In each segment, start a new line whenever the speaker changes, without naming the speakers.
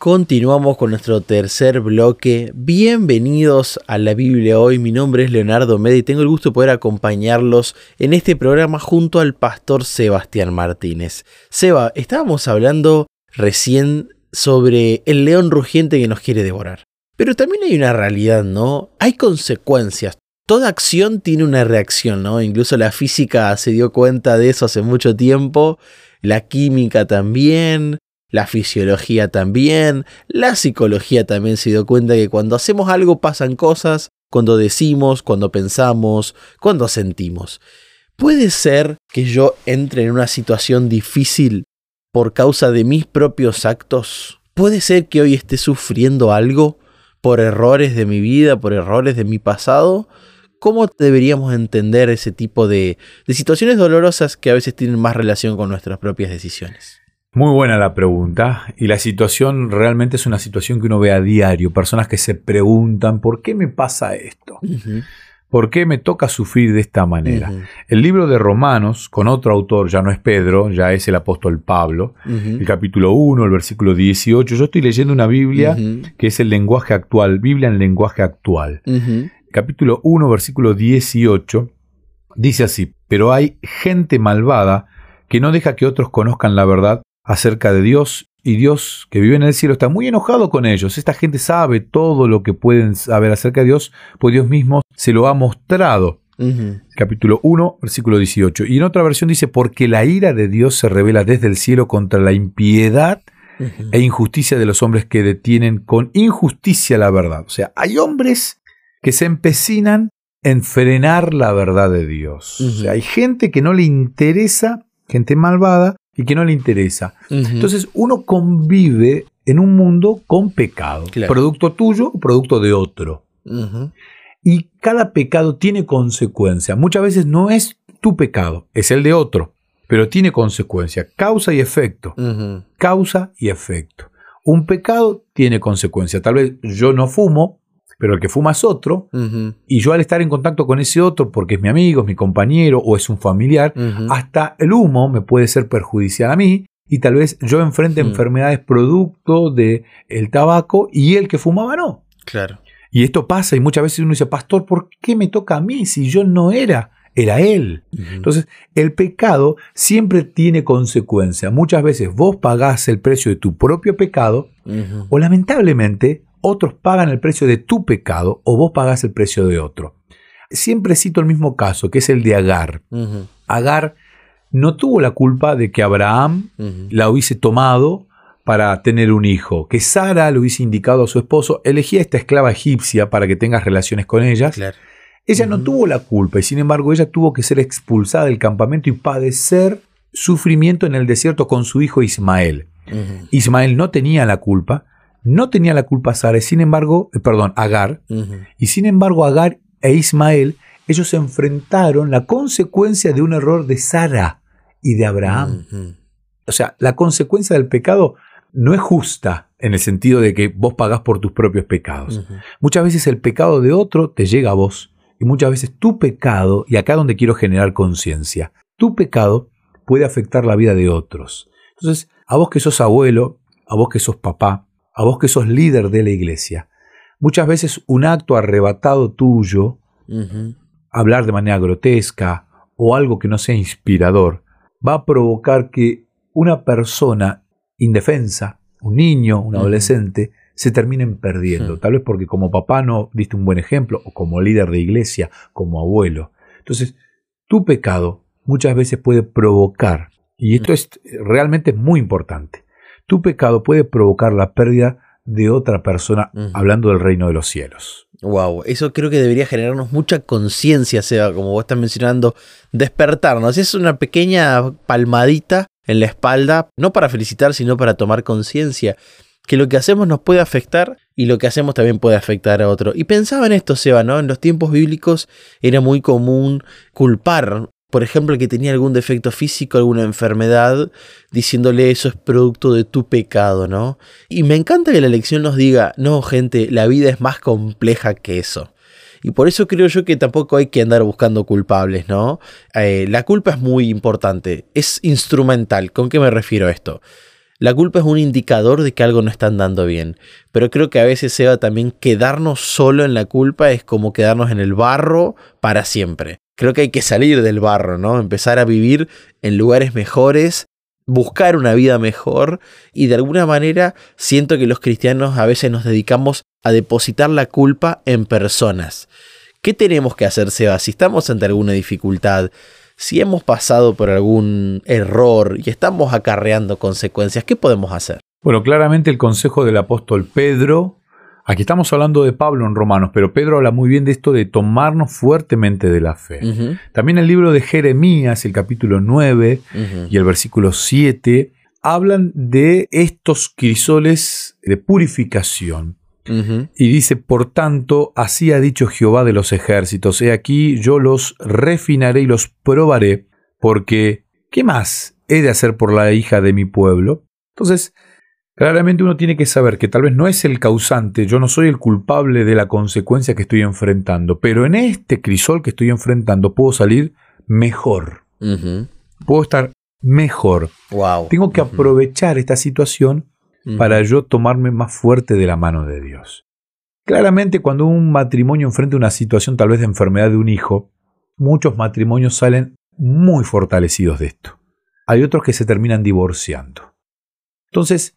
Continuamos con nuestro tercer bloque. Bienvenidos a la Biblia hoy. Mi nombre es Leonardo Medi y tengo el gusto de poder acompañarlos en este programa junto al pastor Sebastián Martínez. Seba, estábamos hablando recién sobre el león rugiente que nos quiere devorar. Pero también hay una realidad, ¿no? Hay consecuencias. Toda acción tiene una reacción, ¿no? Incluso la física se dio cuenta de eso hace mucho tiempo, la química también, la fisiología también, la psicología también se dio cuenta que cuando hacemos algo pasan cosas, cuando decimos, cuando pensamos, cuando sentimos. ¿Puede ser que yo entre en una situación difícil por causa de mis propios actos? ¿Puede ser que hoy esté sufriendo algo por errores de mi vida, por errores de mi pasado? ¿Cómo deberíamos entender ese tipo de, de situaciones dolorosas que a veces tienen más relación con nuestras propias decisiones?
Muy buena la pregunta y la situación realmente es una situación que uno ve a diario, personas que se preguntan, ¿por qué me pasa esto? ¿Por qué me toca sufrir de esta manera? El libro de Romanos, con otro autor, ya no es Pedro, ya es el apóstol Pablo, el capítulo 1, el versículo 18, yo estoy leyendo una Biblia que es el lenguaje actual, Biblia en lenguaje actual. Capítulo 1, versículo 18, dice así, pero hay gente malvada que no deja que otros conozcan la verdad acerca de Dios y Dios que vive en el cielo está muy enojado con ellos. Esta gente sabe todo lo que pueden saber acerca de Dios, pues Dios mismo se lo ha mostrado. Capítulo 1, versículo 18. Y en otra versión dice, porque la ira de Dios se revela desde el cielo contra la impiedad e injusticia de los hombres que detienen con injusticia la verdad. O sea, hay hombres que se empecinan en frenar la verdad de Dios. O sea, hay gente que no le interesa, gente malvada, y que no le interesa. Entonces uno convive en un mundo con pecado, producto tuyo o producto de otro. Y cada pecado tiene consecuencia. Muchas veces no es tu pecado, es el de otro, pero tiene consecuencia, causa y efecto. Causa y efecto. Un pecado tiene consecuencia. Tal vez yo no fumo, pero el que fuma es otro, y yo al estar en contacto con ese otro, porque es mi amigo, es mi compañero o es un familiar, hasta el humo me puede ser perjudicial a mí, y tal vez yo enfrente enfermedades producto del el tabaco y el que fumaba no.
Claro.
Y esto pasa y muchas veces uno dice, pastor, ¿por qué me toca a mí si yo no era? Era él. Entonces, el pecado siempre tiene consecuencia. Muchas veces vos pagás el precio de tu propio pecado o lamentablemente otros pagan el precio de tu pecado o vos pagás el precio de otro. Siempre cito el mismo caso, que es el de Agar. Agar no tuvo la culpa de que Abraham la hubiese tomado para tener un hijo, que Sara le hubiese indicado a su esposo, elegí a esta esclava egipcia para que tengas relaciones con ella. Ella no tuvo la culpa y sin embargo ella tuvo que ser expulsada del campamento y padecer sufrimiento en el desierto con su hijo Ismael. Ismael no tenía la culpa, no tenía la culpa Sara, sin embargo, eh, perdón, Agar, y sin embargo Agar e Ismael, ellos se enfrentaron la consecuencia de un error de Sara y de Abraham. O sea, la consecuencia del pecado no es justa en el sentido de que vos pagás por tus propios pecados. Muchas veces el pecado de otro te llega a vos y muchas veces tu pecado, y acá donde quiero generar conciencia, tu pecado puede afectar la vida de otros. Entonces, a vos que sos abuelo, a vos que sos papá, a vos que sos líder de la iglesia, muchas veces un acto arrebatado tuyo, hablar de manera grotesca o algo que no sea inspirador, va a provocar que una persona indefensa, un niño, un adolescente, se terminen perdiendo. Tal vez porque como papá no diste un buen ejemplo, o como líder de iglesia, como abuelo. Entonces, tu pecado muchas veces puede provocar, y esto es realmente muy importante, tu pecado puede provocar la pérdida de otra persona, hablando del reino de los cielos.
Wow, eso creo que debería generarnos mucha conciencia, Seba, como vos estás mencionando, despertarnos. Es una pequeña palmadita en la espalda, no para felicitar, sino para tomar conciencia que lo que hacemos nos puede afectar y lo que hacemos también puede afectar a otro. Y pensaba en esto, Seba, ¿no? En los tiempos bíblicos era muy común culpar por ejemplo, que tenía algún defecto físico, alguna enfermedad, diciéndole eso es producto de tu pecado, ¿no? Y me encanta que la lección nos diga, no, gente, la vida es más compleja que eso. Y por eso creo yo que tampoco hay que andar buscando culpables, ¿no? Eh, la culpa es muy importante, es instrumental. ¿Con qué me refiero a esto? La culpa es un indicador de que algo no está andando bien. Pero creo que a veces, Seba, también quedarnos solo en la culpa es como quedarnos en el barro para siempre. Creo que hay que salir del barro, ¿no? Empezar a vivir en lugares mejores, buscar una vida mejor y de alguna manera siento que los cristianos a veces nos dedicamos a depositar la culpa en personas. ¿Qué tenemos que hacer, Seba? Si estamos ante alguna dificultad, si hemos pasado por algún error y estamos acarreando consecuencias, ¿qué podemos hacer?
Bueno, claramente el consejo del apóstol Pedro, aquí estamos hablando de Pablo en Romanos, pero Pedro habla muy bien de esto de tomarnos fuertemente de la fe. También el libro de Jeremías, el capítulo 9 y el versículo 7, hablan de estos crisoles de purificación. Y dice, por tanto, así ha dicho Jehová de los ejércitos, he aquí yo los refinaré y los probaré, porque ¿qué más he de hacer por la hija de mi pueblo? Entonces, claramente uno tiene que saber que tal vez no es el causante, yo no soy el culpable de la consecuencia que estoy enfrentando, pero en este crisol que estoy enfrentando puedo salir mejor. Puedo estar mejor.
Wow.
Tengo que aprovechar esta situación para yo tomarme más fuerte de la mano de Dios. Claramente cuando un matrimonio enfrenta una situación tal vez de enfermedad de un hijo, muchos matrimonios salen muy fortalecidos de esto. Hay otros que se terminan divorciando. Entonces,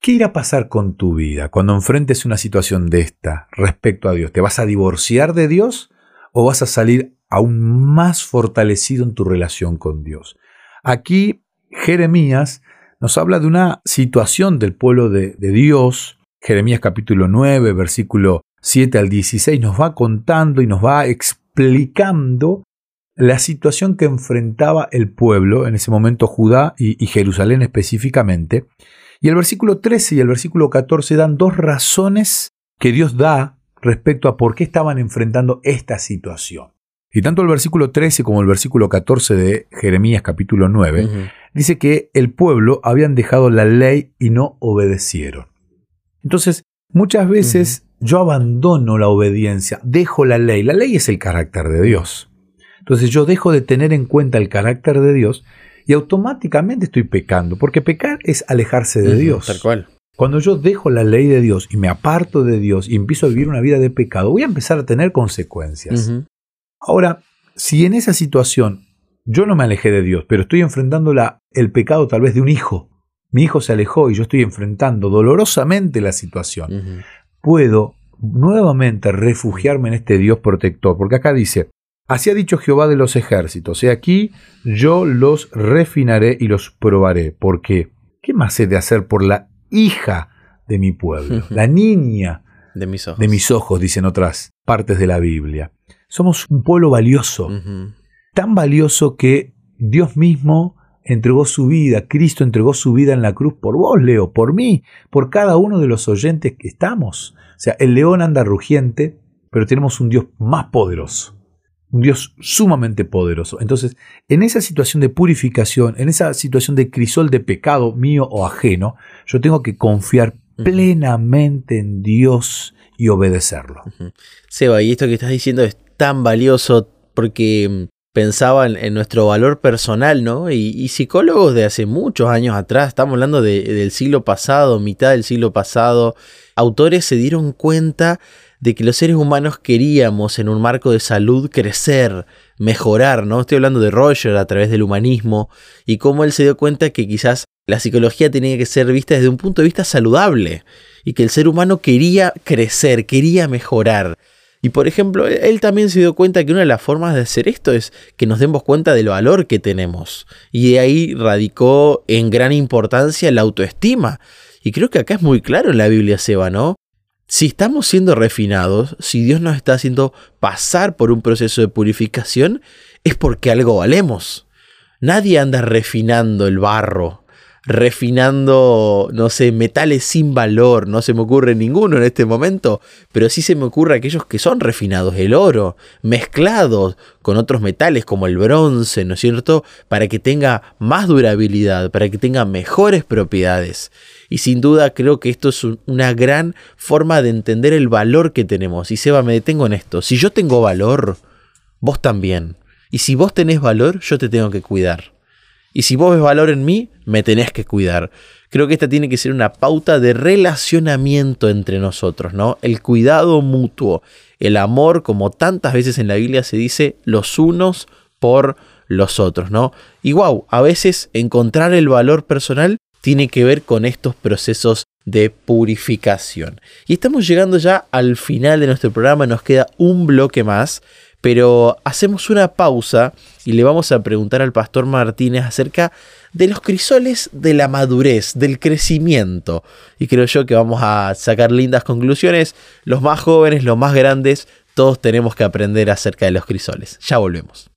¿qué irá a pasar con tu vida cuando enfrentes una situación de esta respecto a Dios? ¿Te vas a divorciar de Dios o vas a salir aún más fortalecido en tu relación con Dios? Aquí Jeremías nos habla de una situación del pueblo de, Dios. Jeremías capítulo 9, versículo 7 al 16 nos va contando y nos va explicando la situación que enfrentaba el pueblo, en ese momento Judá y, Jerusalén específicamente. Y el versículo 13 y el versículo 14 dan dos razones que Dios da respecto a por qué estaban enfrentando esta situación. Y tanto el versículo 13 como el versículo 14 de Jeremías capítulo 9 dice que el pueblo habían dejado la ley y no obedecieron. Entonces, muchas veces yo abandono la obediencia, dejo la ley. La ley es el carácter de Dios. Entonces yo dejo de tener en cuenta el carácter de Dios y automáticamente estoy pecando, porque pecar es alejarse de Dios.
Tal cual.
Cuando yo dejo la ley de Dios y me aparto de Dios y empiezo a vivir una vida de pecado, voy a empezar a tener consecuencias. Ahora, si en esa situación yo no me alejé de Dios, pero estoy enfrentando la, el pecado tal vez de un hijo, mi hijo se alejó y yo estoy enfrentando dolorosamente la situación, puedo nuevamente refugiarme en este Dios protector, porque acá dice, así ha dicho Jehová de los ejércitos, he aquí yo los refinaré y los probaré, porque ¿qué más he de hacer por la hija de mi pueblo, la niña
de mis ojos,
de mis ojos dicen otras partes de la Biblia? Somos un pueblo valioso, tan valioso que Dios mismo entregó su vida, Cristo entregó su vida en la cruz por vos, Leo, por mí, por cada uno de los oyentes que estamos. O sea, el león anda rugiente, pero tenemos un Dios más poderoso, un Dios sumamente poderoso. Entonces, en esa situación de purificación, en esa situación de crisol de pecado mío o ajeno, yo tengo que confiar plenamente en Dios y obedecerlo.
Seba, y esto que estás diciendo es tan valioso porque mm, pensaba en, nuestro valor personal, ¿no? Y, psicólogos de hace muchos años atrás, estamos hablando del siglo pasado, mitad del siglo pasado, autores se dieron cuenta de que los seres humanos queríamos en un marco de salud crecer, mejorar, ¿no? Estoy hablando de Roger a través del humanismo y cómo él se dio cuenta que quizás la psicología tenía que ser vista desde un punto de vista saludable y que el ser humano quería crecer, quería mejorar. Y por ejemplo, él también se dio cuenta que una de las formas de hacer esto es que nos demos cuenta del valor que tenemos. Y de ahí radicó en gran importancia la autoestima. Y creo que acá es muy claro en la Biblia, Seba, ¿no? Si estamos siendo refinados, si Dios nos está haciendo pasar por un proceso de purificación, es porque algo valemos. Nadie anda refinando el barro refinando, no sé, metales sin valor. No se me ocurre ninguno en este momento, pero sí se me ocurre aquellos que son refinados, el oro, mezclados con otros metales como el bronce, ¿no es cierto? Para que tenga más durabilidad, para que tenga mejores propiedades. Y sin duda creo que esto es una gran forma de entender el valor que tenemos. Y Seba, me detengo en esto. Si yo tengo valor, vos también. Y si vos tenés valor, yo te tengo que cuidar. Y si vos ves valor en mí, me tenés que cuidar. creo que esta tiene que ser una pauta de relacionamiento entre nosotros, ¿no? El cuidado mutuo, el amor, como tantas veces en la Biblia se dice, los unos por los otros, ¿no? Y wow, a veces encontrar el valor personal tiene que ver con estos procesos de purificación. Y estamos llegando ya al final de nuestro programa, nos queda un bloque más, pero hacemos una pausa y le vamos a preguntar al pastor Martínez acerca de los crisoles de la madurez, del crecimiento. Y creo yo que vamos a sacar lindas conclusiones. Los más jóvenes, los más grandes, todos tenemos que aprender acerca de los crisoles. Ya volvemos.